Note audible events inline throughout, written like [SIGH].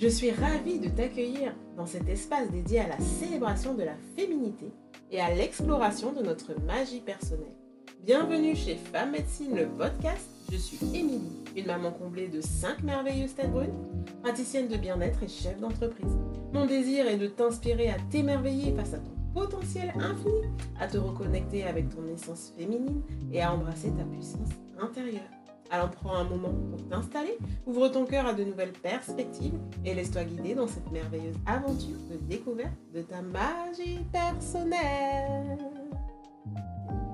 Je suis ravie de t'accueillir dans cet espace dédié à la célébration de la féminité et à l'exploration de notre magie personnelle. Bienvenue chez Femme Médecine, le podcast. Je suis Émilie, une maman comblée de 5 merveilleuses têtes brunes, praticienne de bien-être et chef d'entreprise. Mon désir est de t'inspirer à t'émerveiller face à ton potentiel infini, à te reconnecter avec ton essence féminine et à embrasser ta puissance intérieure. Alors prends un moment pour t'installer, ouvre ton cœur à de nouvelles perspectives et laisse-toi guider dans cette merveilleuse aventure de découverte de ta magie personnelle.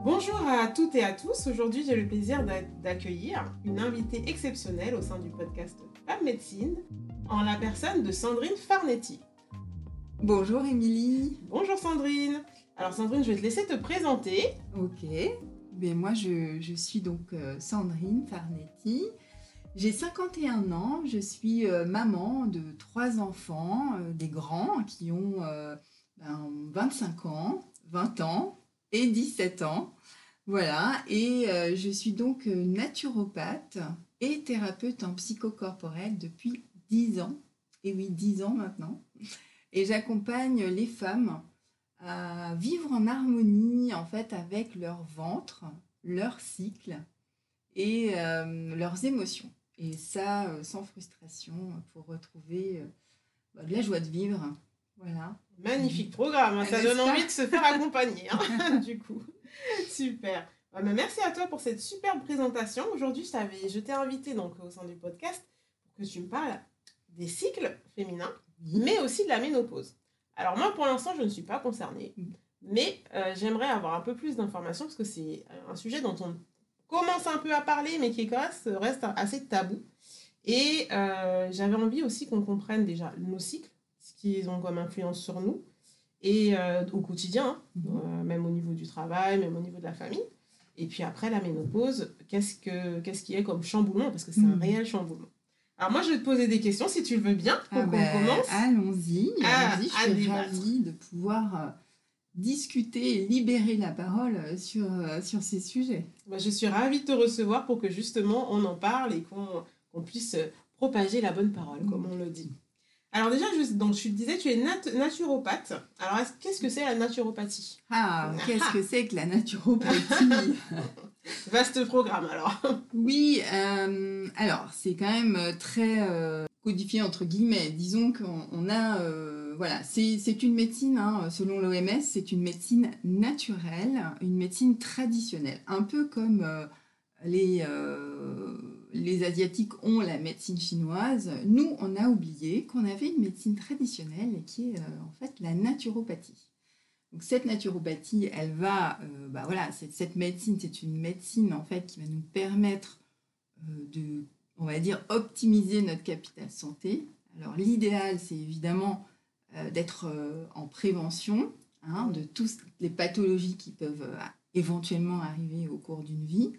Bonjour à toutes et à tous. Aujourd'hui, j'ai le plaisir d'accueillir une invitée exceptionnelle au sein du podcast Femme Médecine, en la personne de Sandrine Farnetti. Bonjour Émilie. Bonjour Sandrine. Alors Sandrine, je vais te laisser te présenter. Ok. Ben, moi, je, suis donc euh, Sandrine Farnetti. J'ai 51 ans, je suis euh, maman de trois enfants, euh, des grands qui ont 25 ben, ans, 20 ans et 17 ans. Voilà, et je suis donc naturopathe et thérapeute en psychocorporel depuis 10 ans. Et oui, 10 ans maintenant. Et j'accompagne les femmes à vivre en harmonie en fait avec leur ventre, leur cycle et euh, leurs émotions. Et ça, euh, sans frustration, pour retrouver euh, de la joie de vivre. Voilà. Magnifique programme, hein. ça donne envie de se faire accompagner, hein, [LAUGHS] du coup. Super. Bah, merci à toi pour cette superbe présentation. Aujourd'hui, je, je t'ai invité donc, au sein du podcast pour que tu me parles des cycles féminins, mais aussi de la ménopause. Alors moi, pour l'instant, je ne suis pas concernée, mm. mais euh, j'aimerais avoir un peu plus d'informations parce que c'est un sujet dont on commence un peu à parler, mais qui reste assez tabou. Et euh, j'avais envie aussi qu'on comprenne déjà nos cycles, ce qu'ils ont comme influence sur nous, et euh, au quotidien, hein, mm-hmm. même au niveau du travail, même au niveau de la famille. Et puis après la ménopause, qu'est-ce, que, qu'est-ce qui est comme chamboulement Parce que c'est un mm. réel chamboulement. Alors moi, je vais te poser des questions si tu le veux bien pour ah qu'on ben, commence. Allons-y. Ah, allons-y. je suis ravie de pouvoir euh, discuter et libérer la parole euh, sur, euh, sur ces sujets. Bah, je suis ravie de te recevoir pour que justement on en parle et qu'on puisse propager la bonne parole, comme on le dit. Alors déjà, je, donc, tu disais, tu es naturopathe. Alors, qu'est-ce que c'est la naturopathie? Ah, qu'est-ce que c'est que la naturopathie? [LAUGHS] Vaste programme alors. oui, euh, alors c'est quand même très euh, codifié entre guillemets. Disons qu'on a, euh, voilà, c'est une médecine, hein, selon l'OMS, c'est une médecine naturelle, une médecine traditionnelle, un peu comme les les Asiatiques ont la médecine chinoise, nous, on a oublié qu'on avait une médecine traditionnelle qui est en fait la naturopathie. Cette naturopathie, elle va, euh, bah voilà, cette, médecine, c'est une médecine en fait qui va nous permettre euh, de, on va dire, optimiser notre capital santé. Alors l'idéal, c'est évidemment euh, d'être en prévention hein, de toutes les pathologies qui peuvent éventuellement arriver au cours d'une vie.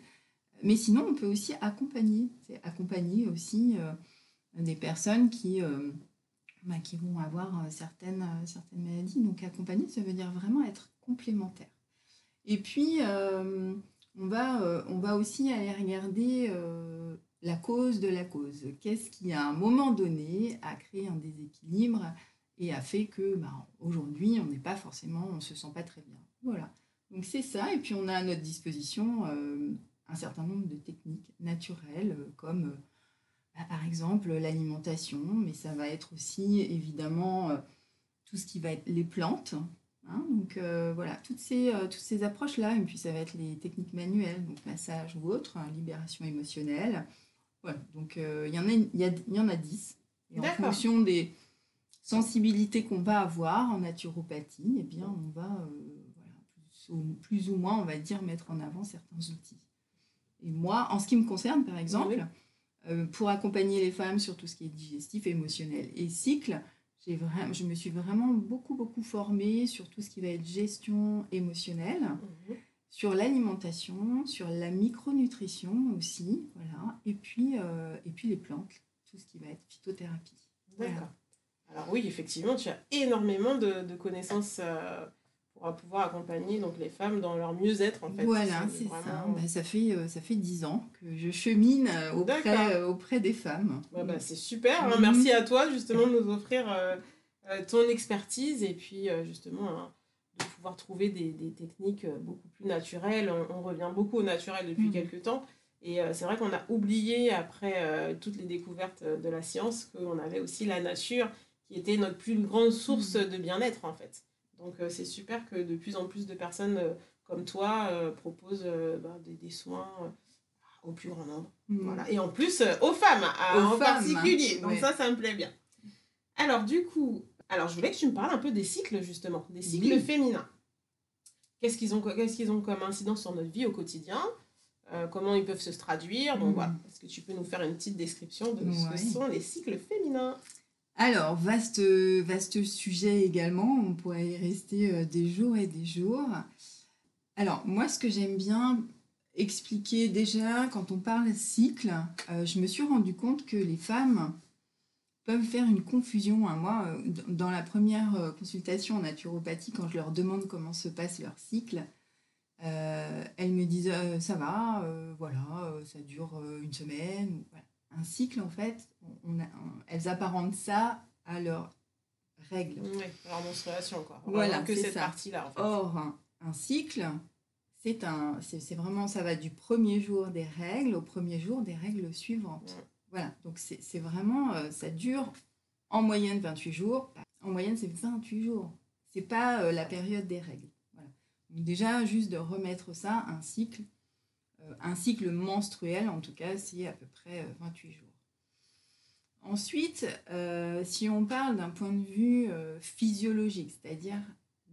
Mais sinon, on peut aussi accompagner, accompagner aussi des personnes qui bah, qui vont avoir euh, certaines, euh, certaines maladies. Donc accompagner, ça veut dire vraiment être complémentaire. Et puis, euh, on, va, on va aussi aller regarder la cause de la cause. Qu'est-ce qui, à un moment donné, a créé un déséquilibre et a fait que bah, aujourd'hui, on n'est pas forcément, on ne se sent pas très bien. Voilà. Donc c'est ça. Et puis, on a à notre disposition un certain nombre de techniques naturelles comme bah, par exemple l'alimentation, mais ça va être aussi évidemment euh, tout ce qui va être les plantes. Hein. donc euh, voilà, toutes ces, euh, toutes ces approches-là, et puis ça va être les techniques manuelles, donc massage ou autre, hein, libération émotionnelle. Voilà, donc il y, en a, y, y en a 10. Et en fonction des sensibilités qu'on va avoir en naturopathie, eh bien, on va voilà, plus, ou, moins, on va dire, mettre en avant certains outils. Et moi, en ce qui me concerne, par exemple, pour accompagner les femmes sur tout ce qui est digestif, émotionnel et cycle. Vraiment, je me suis vraiment beaucoup, beaucoup formée sur tout ce qui va être gestion émotionnelle, mhm. sur l'alimentation, sur la micronutrition aussi, voilà, et puis, euh, et puis les plantes, tout ce qui va être phytothérapie. D'accord. Alors oui, effectivement, tu as énormément de, connaissances euh, pour pouvoir accompagner donc les femmes dans leur mieux-être en fait. Voilà, c'est ça. Bah, ça fait euh, ça fait dix ans que je chemine euh, auprès euh, auprès des femmes. bah, c'est super. Hein. Mhm. Merci à toi justement de nous offrir ton expertise et puis justement hein, de pouvoir trouver des, des, techniques beaucoup plus naturelles. On, revient beaucoup au naturel depuis mhm. quelques temps. Et c'est vrai qu'on a oublié, après toutes les découvertes de la science, qu'on avait aussi la nature qui était notre plus grande source mhm. de bien-être en fait. Donc euh, c'est super que de plus en plus de personnes euh, comme toi euh, proposent bah, des, soins au plus grand nombre. Mm. Voilà. Et en plus aux femmes en particulier. Donc ça, ça me plaît bien. Alors du coup, alors je voulais que tu me parles un peu des cycles justement, des cycles féminins. Qu'est-ce qu'ils ont, qu'est-ce qu'ils ont comme incidence sur notre vie au quotidien? Comment ils peuvent se traduire? Donc mm. voilà, est-ce que tu peux nous faire une petite description de ce que sont les cycles féminins? Alors, vaste, vaste sujet également, on pourrait y rester euh, des jours et des jours. Alors, moi, ce que j'aime bien expliquer déjà, quand on parle cycle, euh, je me suis rendu compte que les femmes peuvent faire une confusion. Hein. Moi, euh, dans la première consultation en naturopathie, quand je leur demande comment se passe leur cycle, elles me disent ça va, voilà, ça dure une semaine. Un cycle, en fait, on, elles apparentent ça à leur règle. Oui, leur menstruation, quoi. Voilà, que cette partie-là. En fait. Or, un, cycle, c'est un, c'est vraiment, ça va du premier jour des règles au premier jour des règles suivantes. Voilà, donc c'est vraiment, euh, ça dure en moyenne 28 jours. En moyenne, c'est 28 jours. C'est pas euh, la période des règles. Voilà. Donc déjà, juste de remettre ça, un cycle, un cycle menstruel, en tout cas, c'est à peu près 28 euh, jours. Ensuite, euh, si on parle d'un point de vue physiologique, c'est-à-dire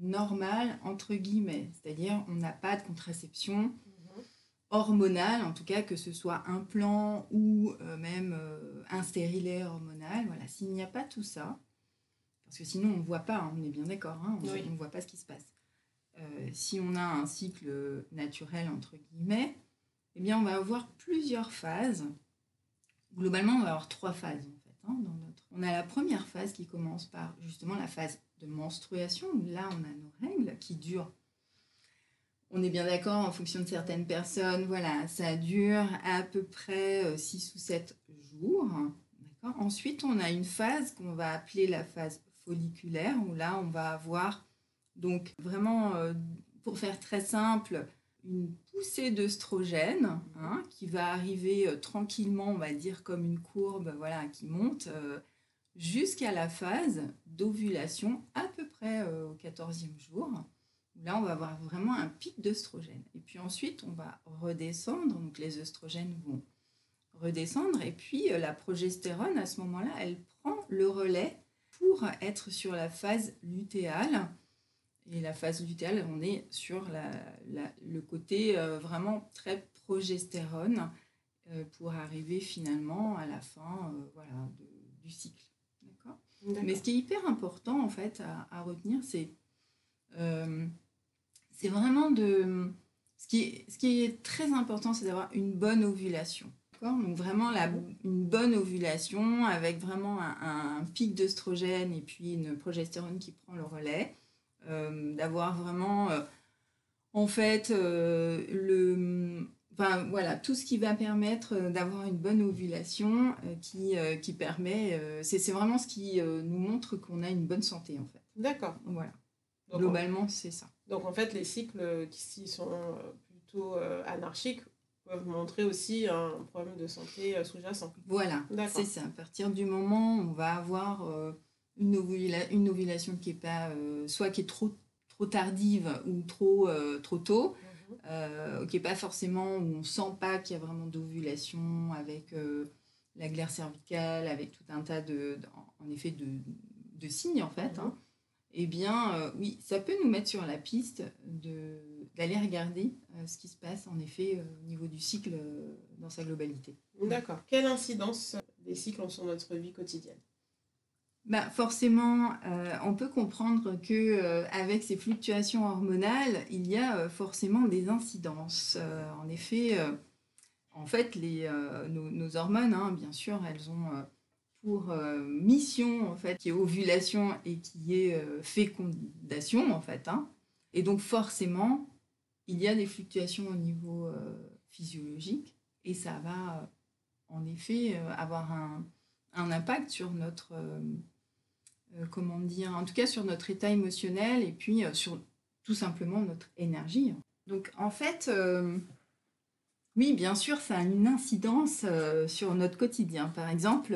normal, entre guillemets, c'est-à-dire on n'a pas de contraception hormonale, en tout cas que ce soit un plan ou même un stérilet hormonal, voilà, s'il n'y a pas tout ça, parce que sinon on ne voit pas, hein, on est bien d'accord, hein, on ne voit pas ce qui se passe. si on a un cycle naturel, entre guillemets, eh bien, on va avoir plusieurs phases. Globalement, on va avoir trois phases. Hein, dans notre... On a la première phase qui commence par justement la phase de menstruation, là, on a nos règles qui durent. On est bien d'accord, en fonction de certaines personnes, voilà, ça dure à peu près 6 euh, ou 7 jours. Ensuite, on a une phase qu'on va appeler la phase folliculaire, où là, on va avoir, donc vraiment, euh, pour faire très simple, une poussée d'œstrogène hein, qui va arriver euh, tranquillement, on va dire comme une courbe voilà, qui monte euh, jusqu'à la phase d'ovulation à peu près euh, au 14e jour. Là, on va avoir vraiment un pic d'œstrogène. Et puis ensuite, on va redescendre, donc les œstrogènes vont redescendre, et puis la progestérone, à ce moment-là, elle prend le relais pour être sur la phase lutéale et la phase lutéale, on est sur le côté euh, vraiment très progestérone euh, pour arriver finalement à la fin euh, voilà, du cycle. D'accord? Mais ce qui est hyper important en fait à, retenir, c'est c'est vraiment de... Ce qui, est, ce qui est très important, c'est d'avoir une bonne ovulation. Donc vraiment la, une bonne ovulation avec vraiment un, un pic d'œstrogène et puis une progestérone qui prend le relais. Euh, d'avoir vraiment, euh, en fait, euh, le, Enfin, voilà, tout ce qui va permettre d'avoir une bonne ovulation qui, qui permet. c'est vraiment ce qui nous montre qu'on a une bonne santé, en fait. D'accord. Voilà. Globalement, c'est ça. Donc, en fait, les cycles qui sont plutôt anarchiques peuvent montrer aussi un problème de santé sous-jacent. Voilà, c'est ça. À partir du moment où on va avoir une, une ovulation qui est pas euh, soit qui est trop trop tardive ou trop euh, trop tôt mhm. euh, qui est pas forcément où on sent pas qu'il y a vraiment d'ovulation avec la glaire cervicale avec tout un tas de, en effet de, de, signes en fait hein. mhm. eh bien oui ça peut nous mettre sur la piste de d'aller regarder ce qui se passe en effet au niveau du cycle dans sa globalité. D'accord. Quelle incidence des cycles ont sur notre vie quotidienne? Bah forcément, euh, on peut comprendre que euh, avec ces fluctuations hormonales, il y a euh, forcément des incidences. en effet, en fait, les, nos, hormones, hein, bien sûr, elles ont pour mission en fait qui est ovulation et qui est fécondation en fait. Hein. Et donc forcément, il y a des fluctuations au niveau physiologique et ça va en effet avoir un, un, impact sur notre, comment dire, en tout cas sur notre état émotionnel et puis sur tout simplement notre énergie. Donc en fait, oui, bien sûr, ça a une incidence sur notre quotidien. Par exemple,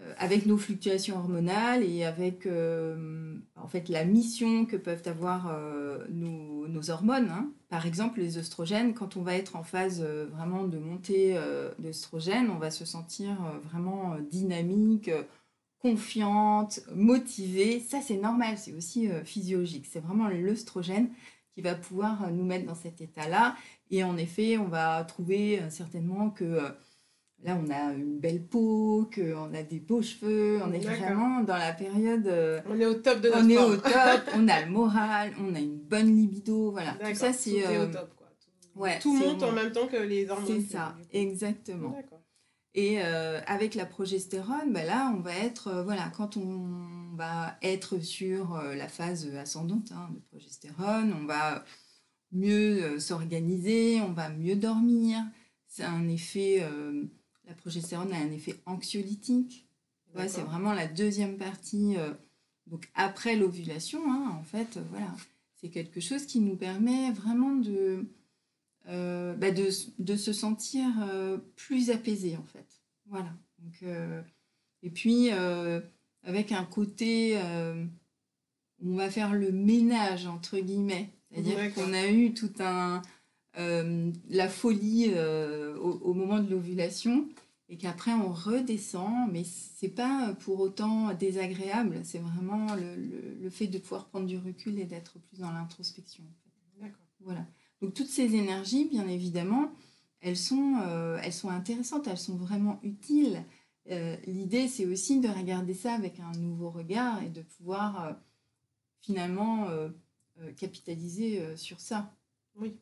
euh, avec nos fluctuations hormonales et avec euh, en fait la mission que peuvent avoir euh, nos, hormones. Hein. Par exemple, les oestrogènes, quand on va être en phase vraiment de montée d'œstrogène, on va se sentir vraiment dynamique, confiante, motivée. Ça, c'est normal, c'est aussi physiologique. C'est vraiment l'œstrogène qui va pouvoir nous mettre dans cet état-là. Et en effet, on va trouver certainement que Là, on a une belle peau, on a des beaux cheveux, on est vraiment dans la période. Euh, on est au top de notre On est au top, on a le moral, on a une bonne libido, voilà. Tout ça, c'est. Euh, au top, quoi. Tout, ouais, tout monte en même temps que les hormones. C'est ça, exactement. Et euh, avec la progestérone, bah là, on va être, voilà, quand on va être sur la phase ascendante hein, de progestérone, on va mieux s'organiser, on va mieux dormir. C'est un effet la progestérone a un effet anxiolytique. c'est vraiment la deuxième partie. Euh, donc après l'ovulation, hein, en fait, euh, voilà, c'est quelque chose qui nous permet vraiment de, euh, bah, de, de, se sentir plus apaisé, en fait. Voilà. Donc, et puis, avec un côté où on va faire le ménage, entre guillemets. C'est-à-dire qu'on a eu tout un euh, la folie euh, au, moment de l'ovulation et qu'après on redescend, mais c'est pas pour autant désagréable, c'est vraiment le, fait de pouvoir prendre du recul et d'être plus dans l'introspection. Voilà. Donc toutes ces énergies, bien évidemment, elles sont, euh, elles sont intéressantes, elles sont vraiment utiles. L'idée, c'est aussi de regarder ça avec un nouveau regard et de pouvoir finalement capitaliser sur ça. Oui.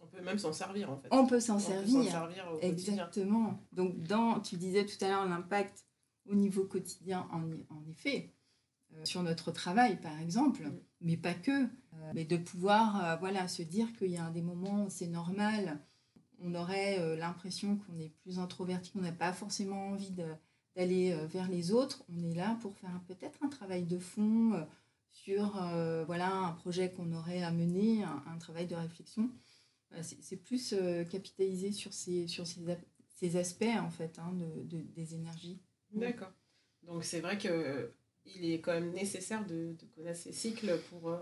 On peut même s'en servir en fait. On peut s'en servir. servir Exactement. Donc dans, tu disais tout à l'heure l'impact au niveau quotidien en, en effet. Euh, sur notre travail par exemple, mais pas que, euh, mais de pouvoir euh, voilà, se dire qu'il y a des moments où c'est normal, on aurait l'impression qu'on est plus introverti, qu'on n'a pas forcément envie d'aller vers les autres, on est là pour faire peut-être un travail de fond sur voilà, un projet qu'on aurait à mener, un travail de réflexion c'est plus euh, capitalisé sur ces, sur ces, aspects, en fait, hein, de, des énergies. D'accord. Donc, c'est vrai qu'il est quand même nécessaire de, connaître ces cycles pour euh,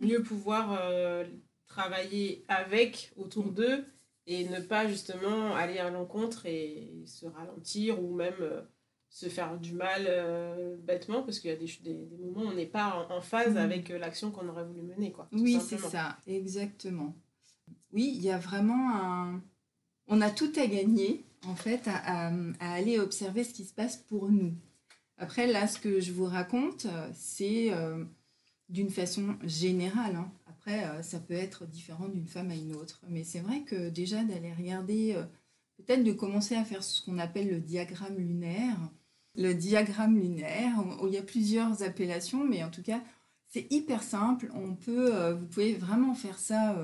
mieux pouvoir euh, travailler avec, autour d'eux, et ne pas justement aller à l'encontre et se ralentir ou même se faire du mal bêtement parce qu'il y a des, des, moments où on n'est pas en, phase mmh. avec l'action qu'on aurait voulu mener. Quoi, oui, c'est ça, exactement oui, il y a vraiment un... On a tout à gagner, en fait, à, aller observer ce qui se passe pour nous. Après, là, ce que je vous raconte, c'est euh, d'une façon générale. Hein. Après, euh, ça peut être différent d'une femme à une autre. Mais c'est vrai que déjà d'aller regarder, euh, peut-être de commencer à faire ce qu'on appelle le diagramme lunaire. Le diagramme lunaire, où il y a plusieurs appellations, mais en tout cas, c'est hyper simple. On peut, vous pouvez vraiment faire ça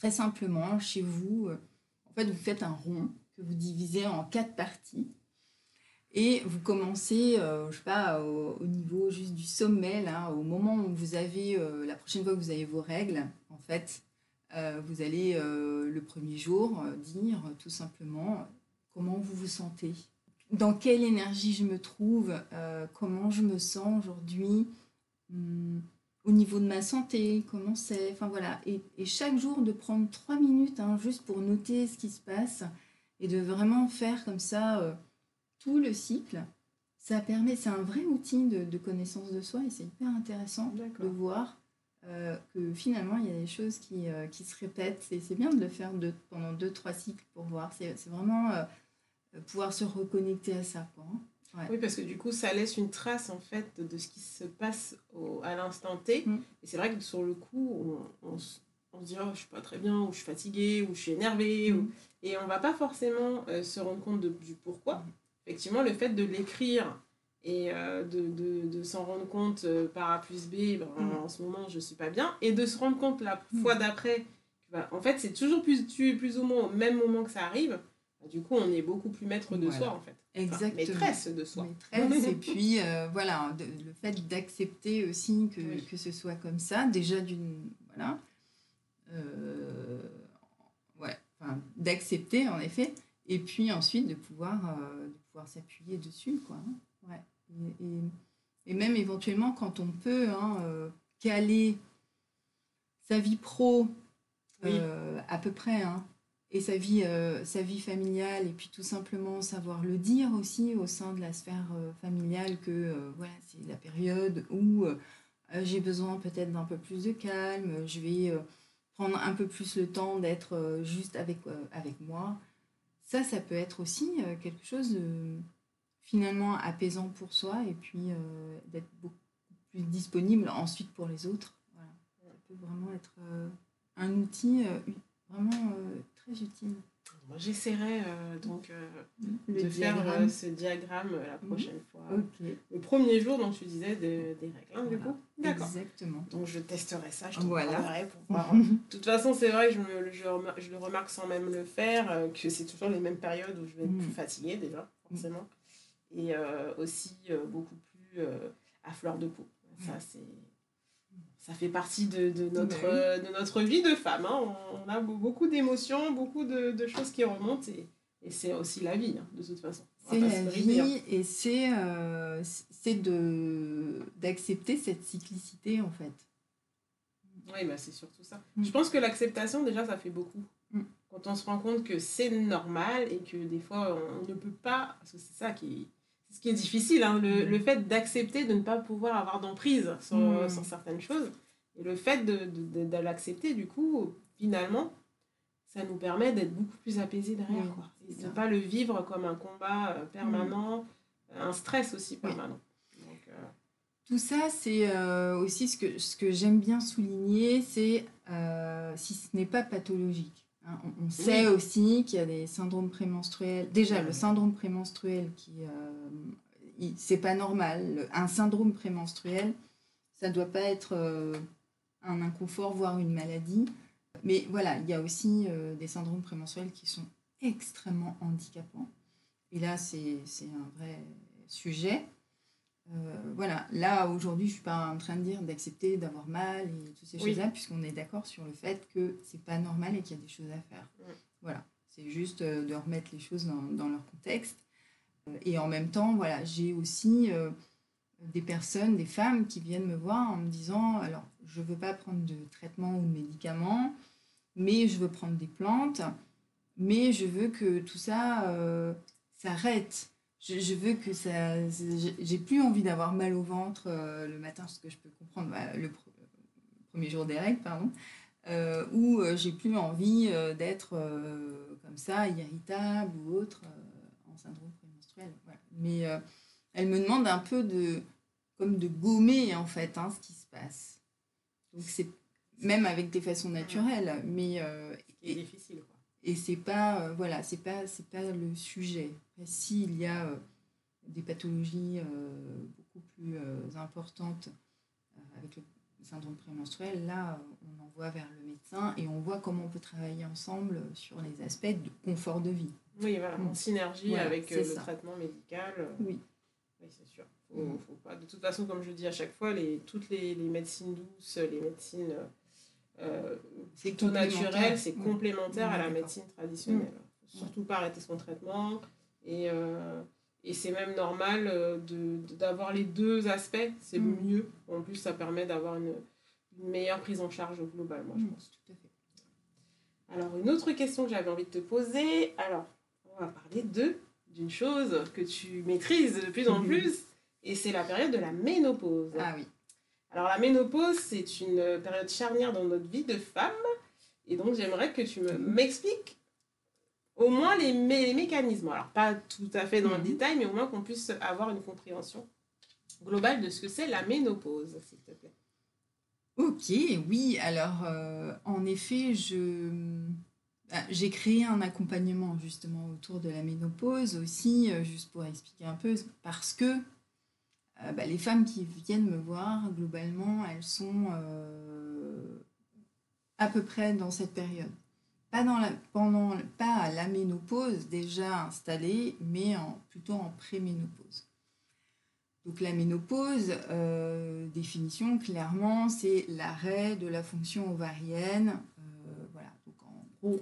très simplement, chez vous, euh, en fait, vous faites un rond que vous divisez en quatre parties. Et vous commencez, euh, je sais pas, au, niveau juste du sommet, là, au moment où vous avez, euh, la prochaine fois que vous avez vos règles, en fait, vous allez le premier jour dire tout simplement comment vous vous sentez, dans quelle énergie je me trouve, comment je me sens aujourd'hui. Hmm, au niveau de ma santé, comment c'est, enfin voilà. Et, chaque jour de prendre trois minutes hein, juste pour noter ce qui se passe et de vraiment faire comme ça euh, tout le cycle, ça permet, c'est un vrai outil de, connaissance de soi et c'est hyper intéressant de voir euh, que finalement il y a des choses qui, euh, qui se répètent et c'est bien de le faire de, pendant deux, trois cycles pour voir. C'est vraiment pouvoir se reconnecter à ça. Quoi, hein. Oui, parce que du coup, ça laisse une trace en fait de ce qui se passe au, à l'instant T. Mm. Et c'est vrai que sur le coup, on, on, se dit oh, je suis pas très bien, ou je suis fatiguée, ou je suis énervée. Ou... Mm. Et on va pas forcément euh, se rendre compte de, du pourquoi. Mm. Effectivement, le fait de l'écrire et euh, de, de, de s'en rendre compte euh, par A plus B, ben, Mm. en ce moment je suis pas bien, et de se rendre compte la Mm. fois d'après, ben, en fait c'est toujours plus, plus ou moins au même moment que ça arrive, ben, du coup on est beaucoup plus maître de Voilà. soi en fait. Enfin, Exactement. maîtresse de soi. Maîtresse, [LAUGHS] et puis euh, voilà, de- le fait d'accepter aussi que, Oui. que ce soit comme ça, déjà d'une. Voilà. Ouais, enfin, d'accepter en effet, et puis ensuite de pouvoir, de pouvoir s'appuyer dessus, quoi. hein. Ouais. Et, et- et même éventuellement, quand on peut hein, euh, caler sa vie pro Oui. euh, à peu près, hein, et sa vie, euh, sa vie familiale, et puis tout simplement savoir le dire aussi au sein de la sphère familiale que voilà, c'est la période où j'ai besoin peut-être d'un peu plus de calme, je vais prendre un peu plus le temps d'être juste avec, avec moi. Ça, ça peut être aussi euh, quelque chose de finalement apaisant pour soi et puis euh, d'être beaucoup plus disponible ensuite pour les autres. Voilà. Ça peut vraiment être euh, un outil vraiment très utile. Moi j'essaierai euh, donc euh, de faire euh, ce diagramme la Mhm. prochaine fois. Le premier jour, donc tu disais de- des règles, hein, du coup D'accord. Exactement. Donc je testerai ça, je te Voilà. pour [LAUGHS] voir. De toute façon, c'est vrai que je, me- je, remar- je le remarque sans même le faire, que c'est toujours les mêmes périodes où je vais être Mm. plus fatiguée déjà, forcément. Et euh, aussi beaucoup plus à fleur de peau. Ça, c'est... Ça fait partie de, de notre, oui. euh, de notre vie de femme. hein. On, on a be- beaucoup d'émotions, beaucoup de, de choses qui remontent et, et c'est aussi la vie, hein, de toute façon. On C'est la vie et c'est euh, de d'accepter cette cyclicité en fait. Oui, bah, c'est surtout ça. Mm. Je pense que l'acceptation, déjà, ça fait beaucoup. Mm. Quand on se rend compte que c'est normal et que des fois, on ne peut pas. Parce que c'est ça qui est, ce qui est difficile, hein, le, Mm. le fait d'accepter de ne pas pouvoir avoir d'emprise sur, Mm. sur certaines choses. Et le fait de, de, de- de l'accepter, du coup, finalement, ça nous permet d'être beaucoup plus apaisés derrière. Oui, quoi. Et de ne pas le vivre comme un combat euh, permanent, un stress aussi Oui. permanent. Donc, euh, Tout ça, c'est euh, aussi ce que, ce que j'aime bien souligner, c'est euh, si ce n'est pas pathologique. On, on sait aussi qu'il y a des syndromes prémenstruels. Déjà, le syndrome prémenstruel, qui euh, c'est pas normal. Un syndrome prémenstruel, ça ne doit pas être euh, un inconfort, voire une maladie. Mais voilà, il y a aussi euh, des syndromes prémenstruels qui sont extrêmement handicapants. Et là, c'est c'est un vrai sujet. Euh, voilà, là aujourd'hui, je suis pas en train de dire d'accepter d'avoir mal et toutes ces Oui. choses-là, puisqu'on est d'accord sur le fait que c'est pas normal et qu'il y a des choses à faire. Mm. Voilà, c'est juste euh, de remettre les choses dans, dans leur contexte. Euh, Et en même temps, voilà, j'ai aussi euh, des personnes, des femmes qui viennent me voir en me disant alors, je veux pas prendre de traitement ou de médicaments, mais je veux prendre des plantes, mais je veux que tout ça euh, s'arrête. Je, veux que ça. j'ai- plus envie d'avoir mal au ventre euh, le matin, ce que je peux comprendre, bah, le, pr- le premier jour des règles, pardon, euh, ou euh, j'ai plus envie d'être comme ça, irritable ou autre, en syndrome prémenstruel. Mais elle me demande un peu de. comme de gommer, en fait, hein, ce qui se passe. Donc c'est. Même avec des façons naturelles, mais euh, ce qui est difficile, quoi. Et c'est pas euh, voilà c'est pas c'est pas le sujet s'il y a euh, des pathologies euh, beaucoup plus importantes avec le syndrome prémenstruel là on envoie vers le médecin et on voit comment on peut travailler ensemble sur les aspects de confort de vie Oui, voilà, en Mm. synergie Voilà, avec le ça. traitement médical. oui Oui, c'est sûr. Faut, faut pas... De toute façon, comme je dis à chaque fois, les, toutes les, les médecines douces, les médecines euh, C'est complémentaire. naturelles, c'est complémentaire à la médecine traditionnelle. Faut surtout pas arrêter son traitement. Et, euh, et c'est même normal euh, de, de- d'avoir les deux aspects. C'est Mm. mieux. En plus, ça permet d'avoir une, une meilleure prise en charge globale, moi, je Mm, pense. tout à fait Alors, une autre question que j'avais envie de te poser. Alors, on va parler de d'une chose que tu maîtrises de plus en plus, et c'est la période de la ménopause. ah oui Alors, la ménopause, c'est une période charnière dans notre vie de femme, et donc j'aimerais que tu me- m'expliques au moins les, mé- les mécanismes. Alors, pas tout à fait dans le Mhm. détail, mais au moins qu'on puisse avoir une compréhension globale de ce que c'est la ménopause, s'il te plaît. Ok, oui. Alors, euh, en effet, je bah, j'ai créé un accompagnement justement autour de la ménopause aussi, euh, juste pour expliquer un peu, parce que bah, les femmes qui viennent me voir, globalement, elles sont à peu près dans cette période. Pas, dans la, pendant, pas à la ménopause déjà installée, mais plutôt en préménopause. Donc la ménopause, euh, définition clairement, c'est l'arrêt de la fonction ovarienne. Euh, voilà, donc en gros,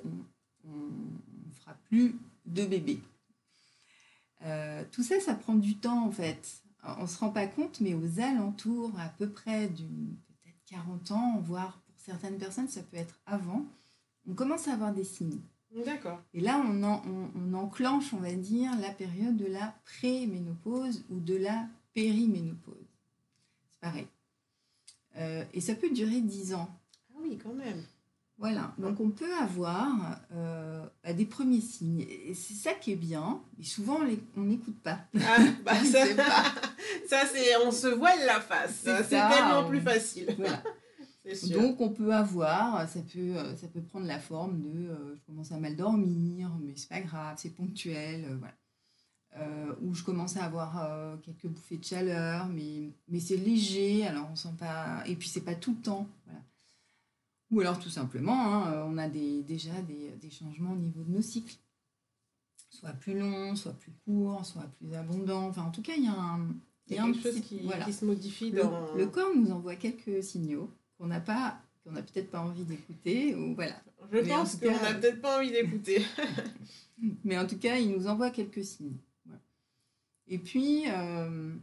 on ne fera plus de bébé. Euh, tout ça, ça prend du temps en fait. On ne se rend pas compte, mais aux alentours, à peu près d'une peut-être 40 ans, voire certaines personnes, ça peut être avant, on commence à avoir des signes. D'accord. Et là, on, on, enclenche, on va dire, la période de la pré-ménopause ou de la périménopause. C'est pareil. Euh, et ça peut durer 10 ans. Ah oui, quand même. Voilà, donc on peut avoir euh, des premiers signes. Et c'est ça qui est bien, mais souvent on n'écoute pas. Ah, bah [LAUGHS] ça, [LAUGHS] ça c'est, on se voile la face. C'est tellement plus facile. Voilà. [LAUGHS] Donc on peut avoir, ça peut, euh, ça peut prendre la forme de euh, je commence à mal dormir, mais c'est pas grave, c'est ponctuel, euh, voilà. ou je commence à avoir quelques bouffées de chaleur, mais, mais c'est léger, alors on sent pas. Et puis c'est pas tout le temps, voilà. Ou alors tout simplement, hein, on a des, déjà des, des, changements au niveau de nos cycles. Soit plus longs, soit plus courts, soit plus abondants. Enfin, en tout cas, il y a un, il y a, quelque chose qui, qui, se modifie dans... le corps nous envoie quelques signaux qu'on n'a pas, qu'on n'a peut-être pas envie d'écouter, ou voilà. Je pense qu'on n'a peut-être pas envie d'écouter. [LAUGHS] [LAUGHS] mais en tout cas, il nous envoie quelques signes. Et puis, euh,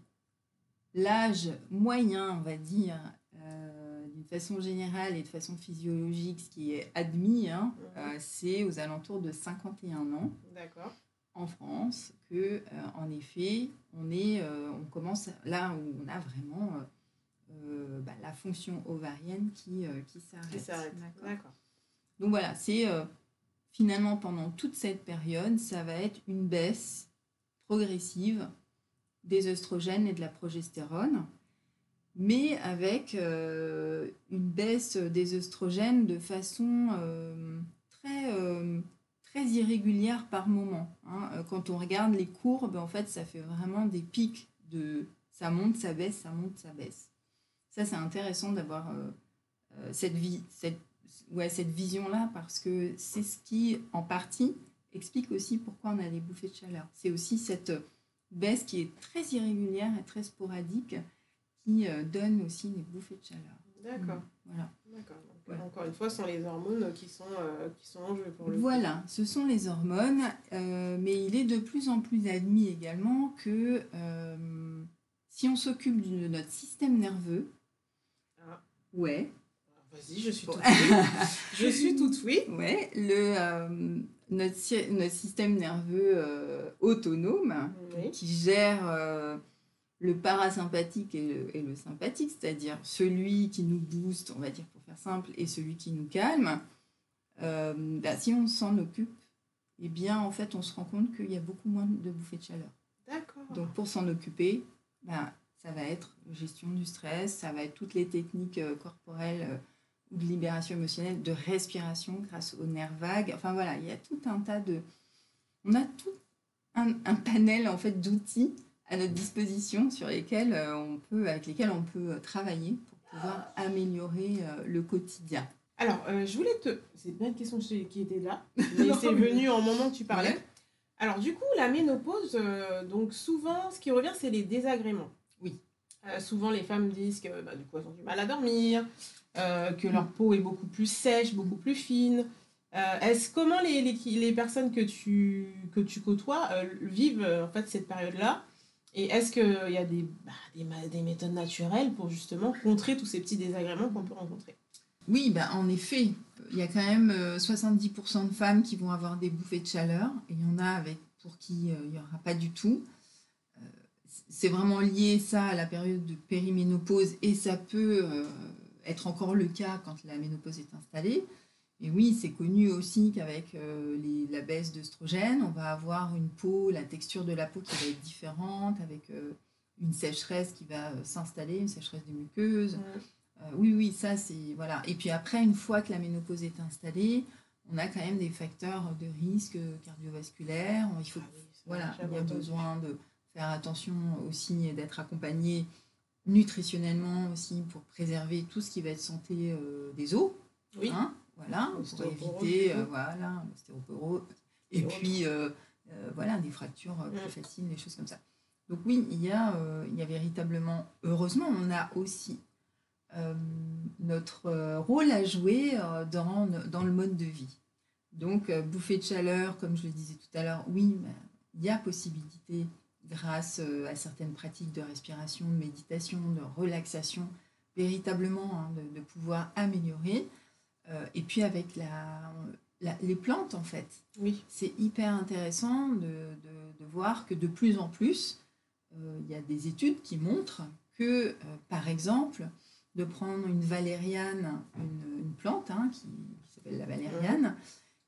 l'âge moyen, on va dire, euh, d'une façon générale et de façon physiologique, ce qui est admis, hein, euh, c'est aux alentours de 51 ans. En France, que en effet, on est, on commence là où on a vraiment euh, bah, la fonction ovarienne qui, euh, qui s'arrête. Donc voilà, c'est euh, finalement pendant toute cette période, ça va être une baisse progressive des oestrogènes et de la progestérone, mais avec une baisse des oestrogènes de façon très, très irrégulière par moment. Hein. Quand on regarde les courbes, en fait, ça fait vraiment des pics de ça monte, ça baisse, ça monte, ça baisse. Ça, c'est intéressant d'avoir euh, euh, cette, vie, cette, ouais, cette vision-là parce que c'est ce qui, en partie, explique aussi pourquoi on a des bouffées de chaleur. C'est aussi cette baisse qui est très irrégulière et très sporadique qui euh, donne aussi des bouffées de chaleur. D'accord. Mmh. Voilà. D'accord. Encore une fois, ce sont les hormones qui sont, qui sont en jeu pour le Voilà, ce sont les hormones, mais il est de plus en plus admis également que si on s'occupe de notre système nerveux, Ouais. Vas-y, je suis toute oui. [LAUGHS] je suis toute oui. Ouais, le, euh, notre, notre, système nerveux euh, autonome qui gère euh, le parasympathique et le, et le sympathique, c'est-à-dire celui qui nous booste, on va dire pour faire simple, et celui qui nous calme. Bah, si on s'en occupe, eh bien, en fait, on se rend compte qu'il y a beaucoup moins de bouffées de chaleur. D'accord. Donc, pour s'en occuper, bah, ça va être gestion du stress, ça va être toutes les techniques euh, corporelles euh, ou de libération émotionnelle, de respiration grâce aux nerfs vagues. Enfin voilà, il y a tout un tas de... On a tout un, panel en fait d'outils à notre disposition sur lesquels euh, on peut, avec lesquels on peut travailler pour pouvoir améliorer le quotidien. Alors, je voulais te... C'est pas une question qui était là, [LAUGHS] mais c'est venu en moment que tu parlais. Alors, du coup, la ménopause, donc souvent, ce qui revient, c'est les désagréments. Euh, souvent, les femmes disent que bah, du coup, elles ont du mal à dormir, euh, que leur peau est beaucoup plus sèche, beaucoup plus fine. Euh, est-ce comment les, les, les, personnes que tu, que tu côtoies vivent en fait cette période-là Et est-ce qu'il y a des, bah, des, des, méthodes naturelles pour justement contrer tous ces petits désagréments qu'on peut rencontrer? Oui, bah, en effet, il y a quand même 70% de femmes qui vont avoir des bouffées de chaleur, et il y en a pour qui il n'y aura pas du tout c'est vraiment lié ça à la période de périménopause et ça peut euh, être encore le cas quand la ménopause est installée. Et oui, c'est connu aussi qu'avec euh, la baisse d'œstrogène, on va avoir une peau, la texture de la peau qui va être différente, avec euh, une sécheresse qui va s'installer, une sécheresse des muqueuses. oui, oui, ça c'est voilà. Et puis après, une fois que la ménopause est installée, on a quand même des facteurs de risque cardiovasculaire. Il faut, ah voilà, il y a besoin de faire attention aussi d'être accompagné nutritionnellement aussi pour préserver tout ce qui va être santé euh, des os. Oui. Hein, voilà, pour éviter euh, voilà, Et puis, euh, voilà, des fractures plus mm. faciles, des choses comme ça. Donc oui, il y, a, il y a véritablement, heureusement, on a aussi notre rôle à jouer dans, dans le mode de vie. Donc, bouffée de chaleur, comme je le disais tout à l'heure, oui, il y a possibilité grâce euh, à certaines pratiques de respiration, de méditation, de relaxation, véritablement hein, de, pouvoir améliorer. Euh, et puis avec la, les plantes, en fait. Oui. C'est hyper intéressant de, de, voir que de plus en plus, euh, il y a des études qui montrent que, par exemple, de prendre une valériane, une, plante hein, qui, s'appelle la valériane,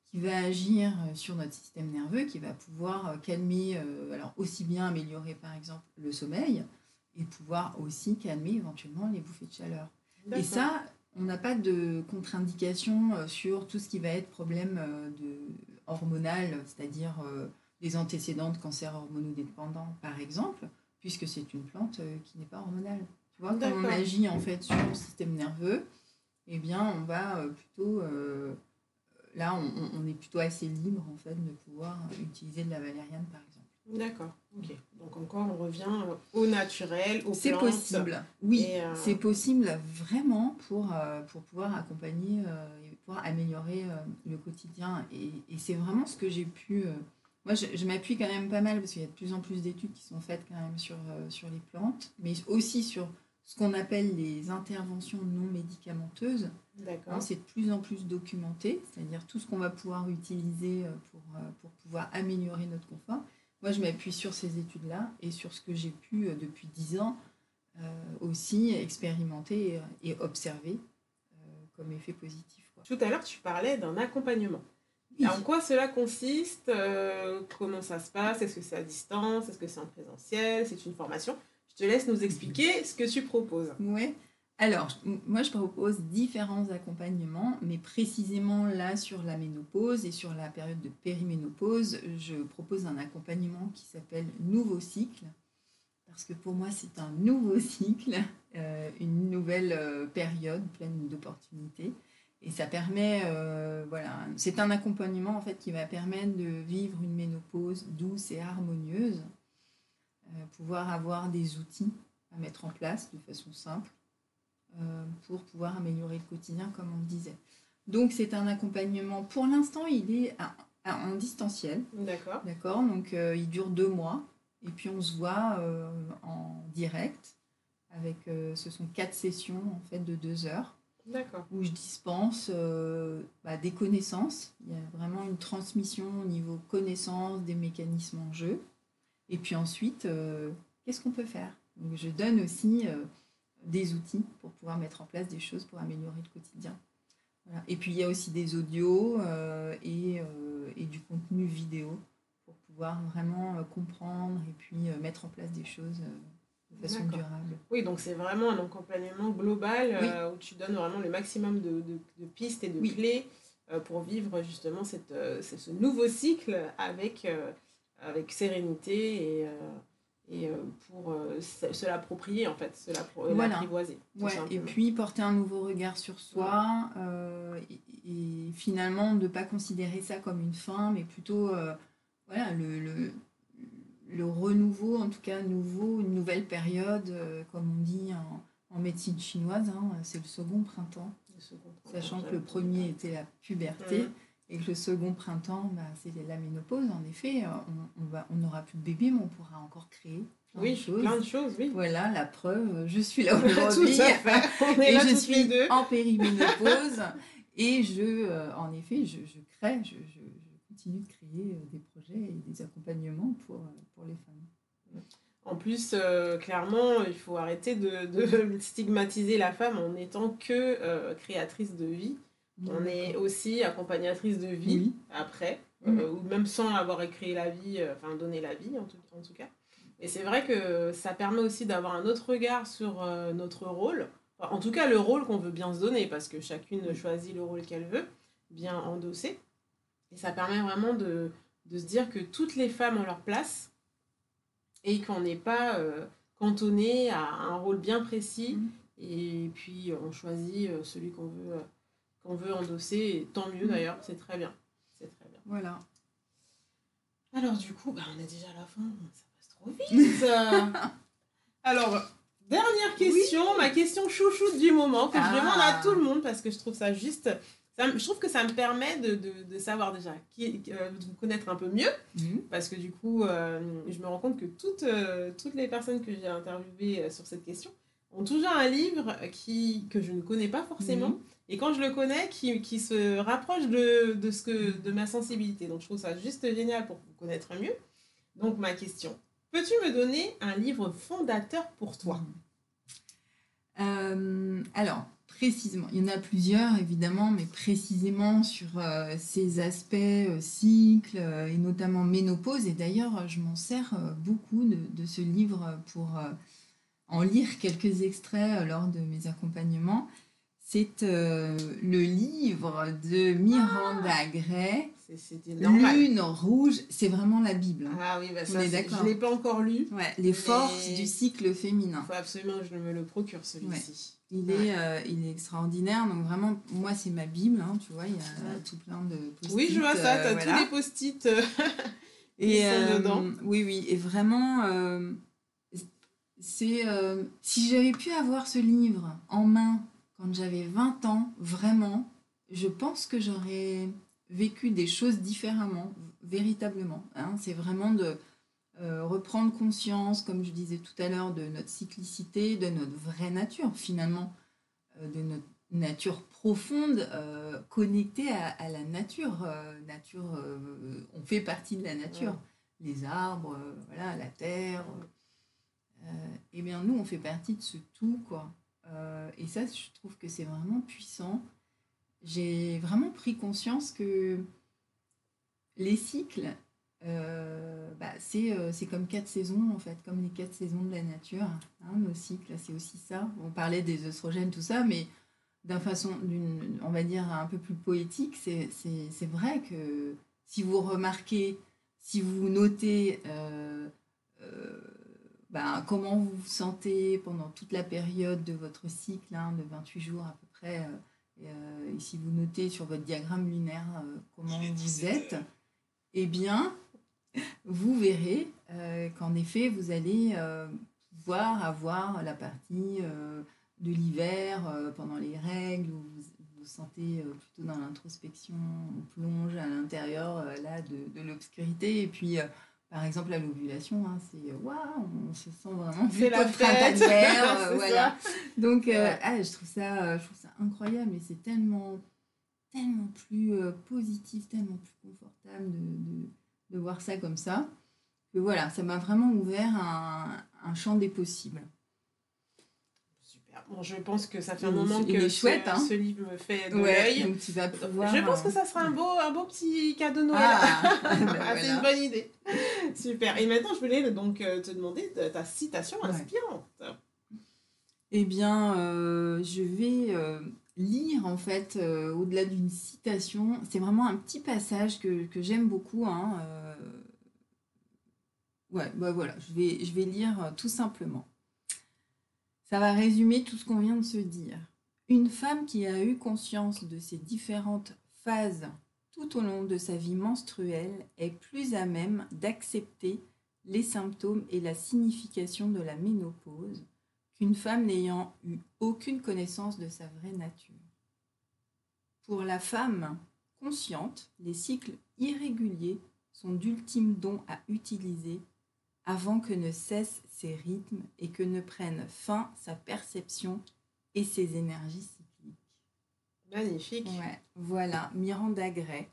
qui va agir euh, sur notre système nerveux, qui va pouvoir euh, calmer, euh, alors aussi bien améliorer par exemple le sommeil, et pouvoir aussi calmer éventuellement les bouffées de chaleur. Et ça, on n'a pas de contre-indication sur tout ce qui va être problème de hormonal, c'est-à-dire des antécédents de cancer hormonodépendant par exemple, puisque c'est une plante qui n'est pas hormonale. Tu vois, quand on agit en fait sur le système nerveux, eh bien, on va plutôt là, on, est plutôt assez libre en fait de pouvoir utiliser de la valériane par exemple. D'accord, ok. Donc encore, on revient au naturel, au C'est possible, oui, euh, c'est possible vraiment pour, euh, pour pouvoir accompagner euh, et pouvoir améliorer le quotidien. Et, et c'est vraiment ce que j'ai pu... moi, je, je m'appuie quand même pas mal parce qu'il y a de plus en plus d'études qui sont faites quand même sur, sur les plantes, mais aussi sur ce qu'on appelle les interventions non médicamenteuses. Hein, c'est de plus en plus documenté, c'est-à-dire tout ce qu'on va pouvoir utiliser euh, pour, euh, pour pouvoir améliorer notre confort. Moi, je m'appuie sur ces études-là et sur ce que j'ai pu, euh, depuis dix ans, aussi expérimenter et, observer comme effet positif. Tout à l'heure, tu parlais d'un accompagnement. En quoi cela consiste Comment ça se passe Est-ce que c'est à distance Est-ce que c'est en présentiel C'est une formation? Je te laisse nous expliquer ce que tu proposes. Oui. Alors, moi, je propose différents accompagnements, mais précisément là, sur la ménopause et sur la période de périménopause, je propose un accompagnement qui s'appelle Nouveau cycle, parce que pour moi, c'est un nouveau cycle, euh, une nouvelle euh, période pleine d'opportunités. Et ça permet, euh, voilà, c'est un accompagnement en fait qui va permettre de vivre une ménopause douce et harmonieuse, pouvoir avoir des outils à mettre en place de façon simple pour pouvoir améliorer le quotidien, comme on le disait. Donc c'est un accompagnement, pour l'instant il est en distanciel. D'accord. D'accord, donc euh, il dure deux mois et puis on se voit en direct avec, ce sont quatre sessions en fait de deux heures. Où je dispense bah, des connaissances. Il y a vraiment une transmission au niveau connaissance des mécanismes en jeu. Et puis ensuite, euh, qu'est-ce qu'on peut faire? Donc, Je donne aussi euh, des outils pour pouvoir mettre en place des choses pour améliorer le quotidien. Et puis il y a aussi des audios euh, et, et, du contenu vidéo pour pouvoir vraiment comprendre et puis mettre en place des choses de façon durable. Oui, donc c'est vraiment un accompagnement global où tu donnes vraiment le maximum de, de, pistes et de clés pour vivre justement cette, ce nouveau cycle avec avec sérénité et, euh, et euh, pour euh, se, l'approprier en fait, se l'apprivoiser. et puis porter un nouveau regard sur soi et, finalement ne pas considérer ça comme une fin, mais plutôt voilà, le, le, le, renouveau, en tout cas nouveau, une nouvelle période, comme on dit en, en médecine chinoise, hein, c'est le second printemps. Sachant que le premier était la puberté. Et que le second printemps, bah, c'est la ménopause, en effet. Euh, on, on on n'aura plus de bébé, mais on pourra encore créer plein oui, de choses. plein de choses, oui. Voilà, la preuve, je suis là aujourd'hui. et je suis en périménopause. et je, euh, en effet, je, je crée, je, je, continue de créer euh, des projets et des accompagnements pour, pour les femmes. En plus, clairement, il faut arrêter de, de, [LAUGHS] stigmatiser la femme en n'étant que créatrice de vie on est aussi accompagnatrice de vie après, euh, ou même sans avoir écrit la vie, euh, enfin donné la vie en tout, en tout cas. Et c'est vrai que ça permet aussi d'avoir un autre regard sur euh, notre rôle, en tout cas le rôle qu'on veut bien se donner, parce que chacune choisit le rôle qu'elle veut, bien endosser. Et ça permet vraiment de, de, se dire que toutes les femmes ont leur place et qu'on n'est pas cantonné à un rôle bien précis. Mhm. Et puis on choisit celui qu'on veut, qu'on veut endosser. Et tant mieux Mhm. d'ailleurs, c'est très bien. C'est très bien. Voilà. Alors du coup, bah, on est déjà à la fin, ça passe trop vite. [LAUGHS] Alors, dernière question, ma question chouchoute du moment, que je Ah. demande à tout le monde parce que je trouve ça juste... ça je trouve que ça me permet de, de- de savoir déjà, qui, euh, de vous connaître un peu mieux, Mhm. parce que du coup, euh, je me rends compte que toutes, euh, toutes les personnes que j'ai interviewées sur cette question ont toujours un livre qui, que je ne connais pas forcément, Mhm. Et quand je le connais, qui, qui se rapproche de, de, ce que, de ma sensibilité. Donc je trouve ça juste génial pour vous connaître mieux. Donc ma question, peux-tu me donner un livre fondateur pour toi? Euh, alors, précisément, il y en a plusieurs évidemment, mais précisément sur euh, ces aspects euh, cycle euh, et notamment ménopause. Et d'ailleurs, je m'en sers beaucoup de, ce livre pour en lire quelques extraits lors de mes accompagnements. C'est euh, le livre de Miranda Gray, C'était normal. Lune rouge. C'est vraiment la Bible. hein. Ah oui, bah On ça, est c'est- d'accord. je ne l'ai pas encore lu. Ouais, les forces du cycle féminin. Il faut absolument que je me le procure celui-ci. Il, Ouais. est, euh, il est extraordinaire. Donc vraiment, moi, c'est ma Bible. hein, tu vois, il y a tout plein de post-it. Oui, je vois ça, euh, tu as voilà. tous les post-it. euh, [LAUGHS] Et sont euh, dedans. oui, oui. Et vraiment, euh, c'est euh, si j'avais pu avoir ce livre en main quand j'avais 20 ans, vraiment, je pense que j'aurais vécu des choses différemment, véritablement. hein. C'est vraiment de euh, reprendre conscience, comme je disais tout à l'heure, de notre cyclicité, de notre vraie nature, finalement, euh, de notre nature profonde, euh, connectée à, à la nature. nature on fait partie de la nature. Les arbres, voilà, la terre. eh bien, nous, on fait partie de ce tout, quoi. Euh, et ça, je trouve que c'est vraiment puissant. J'ai vraiment pris conscience que les cycles, euh, bah, c'est euh, c'est comme quatre saisons, en fait, comme les quatre saisons de la nature. hein, nos cycles, c'est aussi ça. On parlait des œstrogènes, tout ça, mais d'une façon, d'une, on va dire, un peu plus poétique, c'est c'est- c'est vrai que si vous remarquez, si vous notez ben, comment vous vous sentez pendant toute la période de votre cycle, hein, de 28 jours à peu près, euh, et, euh, et si vous notez sur votre diagramme lunaire euh, comment vous êtes, eh bien, vous verrez euh, qu'en effet, vous allez pouvoir avoir la partie de l'hiver pendant les règles, où vous vous sentez plutôt dans l'introspection, on plonge à l'intérieur là de, de l'obscurité, et puis par exemple à l'ovulation, hein, c'est euh, waouh, on se sent vraiment C'est la fête. [LAUGHS] euh, C'est voilà. ça. Donc, euh, ah, je, trouve ça, je trouve ça incroyable et c'est tellement, tellement plus euh, positif, tellement plus confortable de, de, de voir ça comme ça. Que voilà, ça m'a vraiment ouvert un, un champ des possibles. Bon, je pense que ça fait un moment il que ce, chouette, hein. ce livre me fait de l'œil. donc tu vas pouvoir. Je pense que euh, ça sera un beau, un beau petit cadeau de Noël. Ah, [LAUGHS] ben Ah, C'est une bonne idée. Super. Et maintenant, je voulais donc euh, te demander de- ta citation Ouais. inspirante. Eh bien, euh, je vais euh, lire en fait, euh, au-delà d'une citation, c'est vraiment un petit passage que, que j'aime beaucoup. hein, euh, Ouais, bah voilà, je vais, je vais lire euh, tout simplement. Ça va résumer tout ce qu'on vient de se dire. Une femme qui a eu conscience de ces différentes phases tout au long de sa vie menstruelle est plus à même d'accepter les symptômes et la signification de la ménopause qu'une femme n'ayant eu aucune connaissance de sa vraie nature. Pour la femme consciente, les cycles irréguliers sont d'ultimes dons à utiliser avant que ne cessent ses rythmes et que ne prennent fin sa perception et ses énergies cycliques. Magnifique. Ouais, voilà, Miranda Gray.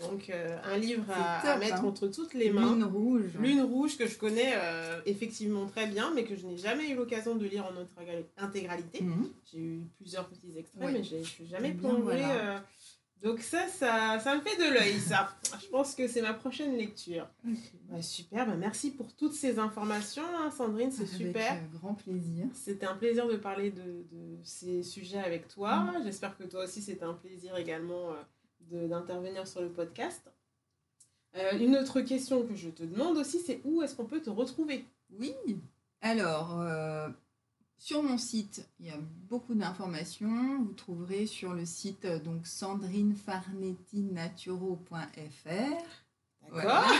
Donc, euh, un livre à, mettre hein. entre toutes les mains. Lune rouge. Lune rouge que je connais euh, effectivement très bien, mais que je n'ai jamais eu l'occasion de lire en intégra- intégralité. Mhm. J'ai eu plusieurs petits extraits, Oui. mais je suis jamais plongée. voilà. euh, Donc ça, ça, ça me fait de l'œil, ça. Je pense que c'est ma prochaine lecture. Ouais, super, bah merci pour toutes ces informations, hein, Sandrine, c'est Avec, super. euh, grand plaisir. C'était un plaisir de parler de, de ces sujets avec toi. J'espère que toi aussi, c'était un plaisir également euh, d'intervenir sur le podcast. Euh, une autre question que je te demande aussi, c'est où est-ce qu'on peut te retrouver? Oui. Alors, euh, sur mon site, il y a beaucoup d'informations. Vous trouverez sur le site euh, donc sandrinefarnetinnaturo.fr. D'accord [LAUGHS]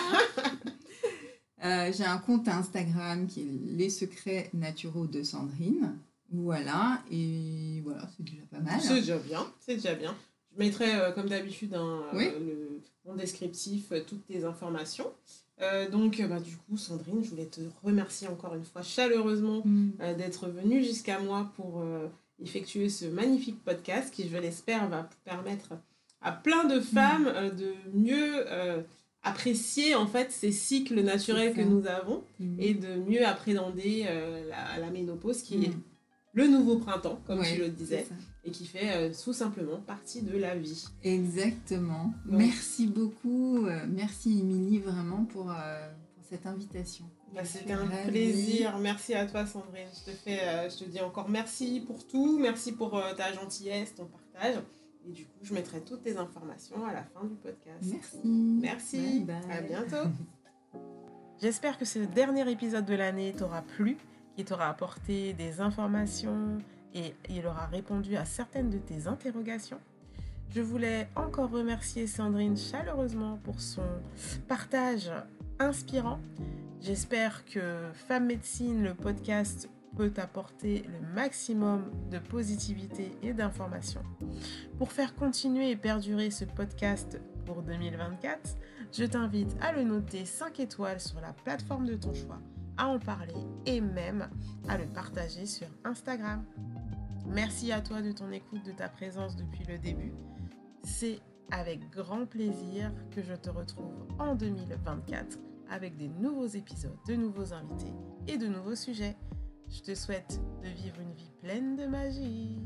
Euh, J'ai un compte Instagram qui est Les Secrets Naturaux de Sandrine. Voilà, et voilà, c'est déjà pas mal. C'est déjà bien, c'est déjà bien. Je mettrai, euh, comme d'habitude, hein, Oui. euh, le, mon descriptif, euh, toutes tes informations. Euh, donc, euh, bah, du coup, Sandrine, je voulais te remercier encore une fois chaleureusement Mm. euh, d'être venue jusqu'à moi pour euh, effectuer ce magnifique podcast qui, je l'espère, va permettre à plein de femmes euh, de mieux apprécier en fait ces cycles naturels que nous avons Mm. et de mieux appréhender la, la ménopause qui est Mm. Le nouveau printemps, comme Ouais, tu le disais, et qui fait euh, tout simplement partie de la vie. Exactement. Donc- Merci beaucoup. euh, merci, Émilie, vraiment pour, euh, pour cette invitation. Bah, C'était un ravie. plaisir. Merci à toi, Sandrine. Je te, fais, je te dis encore merci pour tout. Merci pour ta gentillesse, ton partage. Et du coup, je mettrai toutes tes informations à la fin du podcast. Merci. Merci. Bye bye. À bientôt. J'espère que ce dernier épisode de l'année t'aura plu, qu'il t'aura apporté des informations et il aura répondu à certaines de tes interrogations. Je voulais encore remercier Sandrine chaleureusement pour son partage inspirant. J'espère que Femme Médecine, le podcast, peut t'apporter le maximum de positivité et d'informations. Pour faire continuer et perdurer ce podcast pour 2024, je t'invite à le noter 5 étoiles sur la plateforme de ton choix, à en parler et même à le partager sur Instagram. Merci à toi de ton écoute, de ta présence depuis le début. C'est avec grand plaisir que je te retrouve en 2024 avec des nouveaux épisodes, de nouveaux invités et de nouveaux sujets. Je te souhaite de vivre une vie pleine de magie.